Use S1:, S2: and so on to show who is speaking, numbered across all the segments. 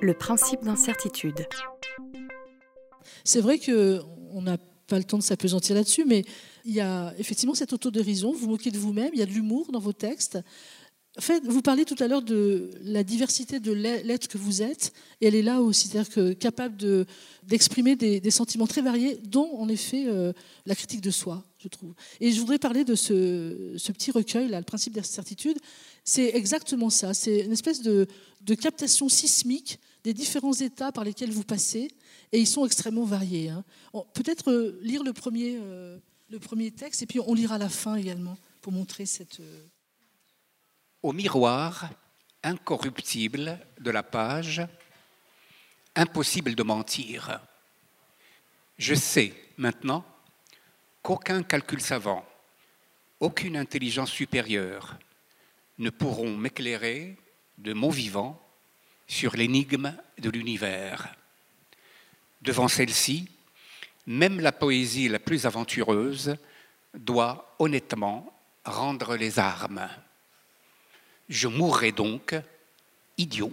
S1: Le principe d'incertitude.
S2: C'est vrai qu'on n'a pas le temps de s'apesantir là-dessus, mais il y a effectivement cette autodérision, vous moquez de vous-même, il y a de l'humour dans vos textes. En fait, vous parlez tout à l'heure de la diversité de l'être que vous êtes, et elle est là aussi, c'est-à-dire que capable d'exprimer des, sentiments très variés, dont en effet euh, la critique de soi, je trouve. Et je voudrais parler de ce, petit recueil, le principe d'incertitude. C'est exactement ça, c'est une espèce de, captation sismique des différents états par lesquels vous passez, et ils sont extrêmement variés. Hein. Peut-être euh, lire le premier, euh, le premier texte, et puis on lira la fin également, pour montrer cette
S3: au miroir incorruptible de la page, impossible de mentir. Je sais maintenant qu'aucun calcul savant, aucune intelligence supérieure ne pourront m'éclairer de mon vivant sur l'énigme de l'univers. Devant celle-ci, même la poésie la plus aventureuse doit honnêtement rendre les armes. Je mourrai donc idiot.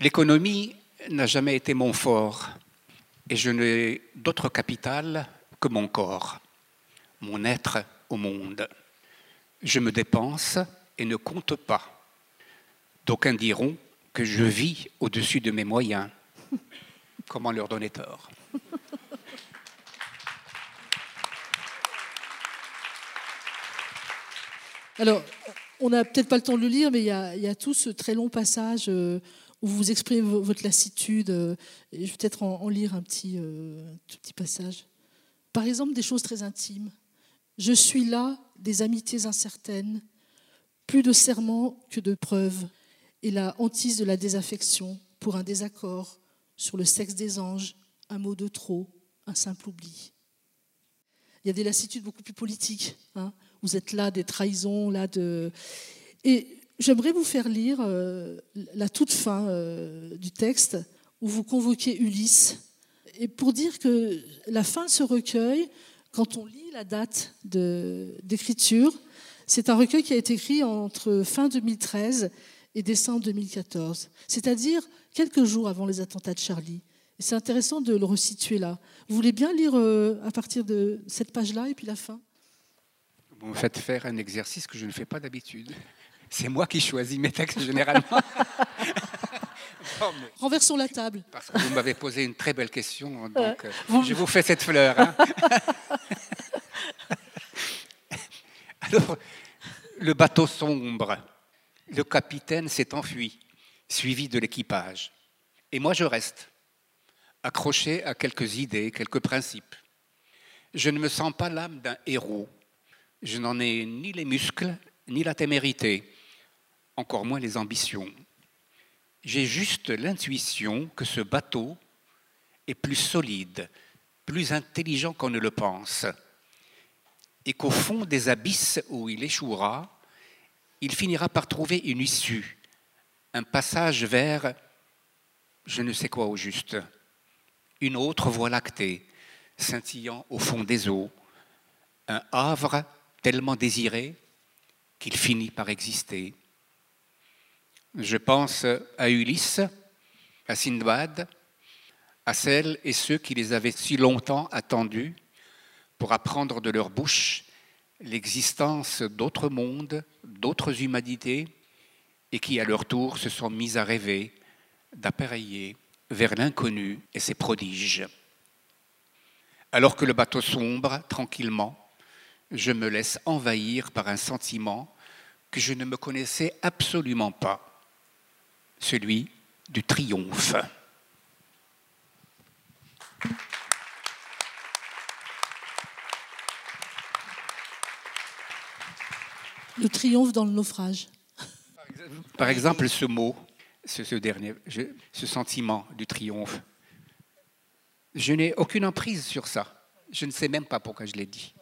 S3: L'économie n'a jamais été mon fort et je n'ai d'autre capital que mon corps, mon être au monde. Je me dépense et ne compte pas. D'aucuns diront que je vis au-dessus de mes moyens. Comment leur donner tort?
S2: Alors, on n'a peut-être pas le temps de le lire, mais il y a, tout ce très long passage euh, où vous exprimez votre lassitude. Euh, je vais peut-être en, lire un petit, euh, petit passage. Par exemple, des choses très intimes. Je suis là des amitiés incertaines, plus de serments que de preuves, et la hantise de la désaffection pour un désaccord sur le sexe des anges, un mot de trop, un simple oubli. Il y a des lassitudes beaucoup plus politiques. Hein vous êtes là des trahisons, là de. Et j'aimerais vous faire lire euh, la toute fin euh, du texte où vous convoquez Ulysse. Et pour dire que la fin de ce recueil, quand on lit la date d'écriture, c'est un recueil qui a été écrit entre fin 2013 et décembre 2014, c'est-à-dire quelques jours avant les attentats de Charlie. C'est intéressant de le resituer là. Vous voulez bien lire euh, à partir de cette page-là et puis la fin?
S3: Vous me faites faire un exercice que je ne fais pas d'habitude. C'est moi qui choisis mes textes généralement.
S2: Renversons la table.
S3: Parce que vous m'avez posé une très belle question, donc euh, je vous fais cette fleur. Hein. Alors, le bateau sombre, le capitaine s'est enfui, suivi de l'équipage. Et moi, je reste, accroché à quelques idées, quelques principes. Je ne me sens pas l'âme d'un héros, je n'en ai ni les muscles, ni la témérité, encore moins les ambitions. J'ai juste l'intuition que ce bateau est plus solide, plus intelligent qu'on ne le pense, et qu'au fond des abysses où il échouera, il finira par trouver une issue, un passage vers je ne sais quoi au juste, une autre voie lactée, scintillant au fond des eaux, un havre tellement désiré qu'il finit par exister. Je pense à Ulysse, à Sindbad, à celles et ceux qui les avaient si longtemps attendus pour apprendre de leur bouche l'existence d'autres mondes, d'autres humanités, et qui à leur tour se sont mis à rêver d'appareiller vers l'inconnu et ses prodiges. Alors que le bateau sombre tranquillement, je me laisse envahir par un sentiment que je ne me connaissais absolument pas, celui du triomphe.
S2: Le triomphe dans le naufrage.
S3: Par exemple, ce mot, ce, dernier, ce sentiment du triomphe, je n'ai aucune emprise sur ça. Je ne sais même pas pourquoi je l'ai dit.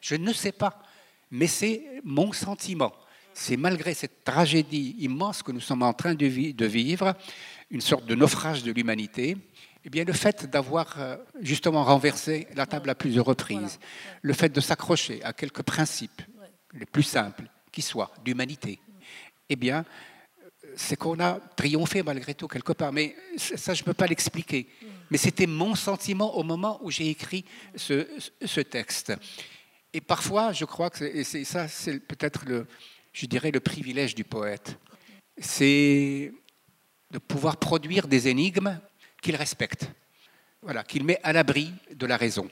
S3: Je ne sais pas, mais c'est mon sentiment. C'est malgré cette tragédie immense que nous sommes en train de, vivre, une sorte de naufrage de l'humanité, eh bien, le fait d'avoir euh, justement renversé la table à plusieurs reprises, le fait de s'accrocher à quelques principes les plus simples qui soient d'humanité, eh bien, c'est qu'on a triomphé malgré tout quelque part. Mais ça, je ne peux pas l'expliquer. Mais c'était mon sentiment au moment où j'ai écrit ce, ce, texte. Et parfois, je crois que c'est ça, c'est peut-être le, je dirais, le privilège du poète. C'est de pouvoir produire des énigmes qu'il respecte, voilà, qu'il met à l'abri de la raison.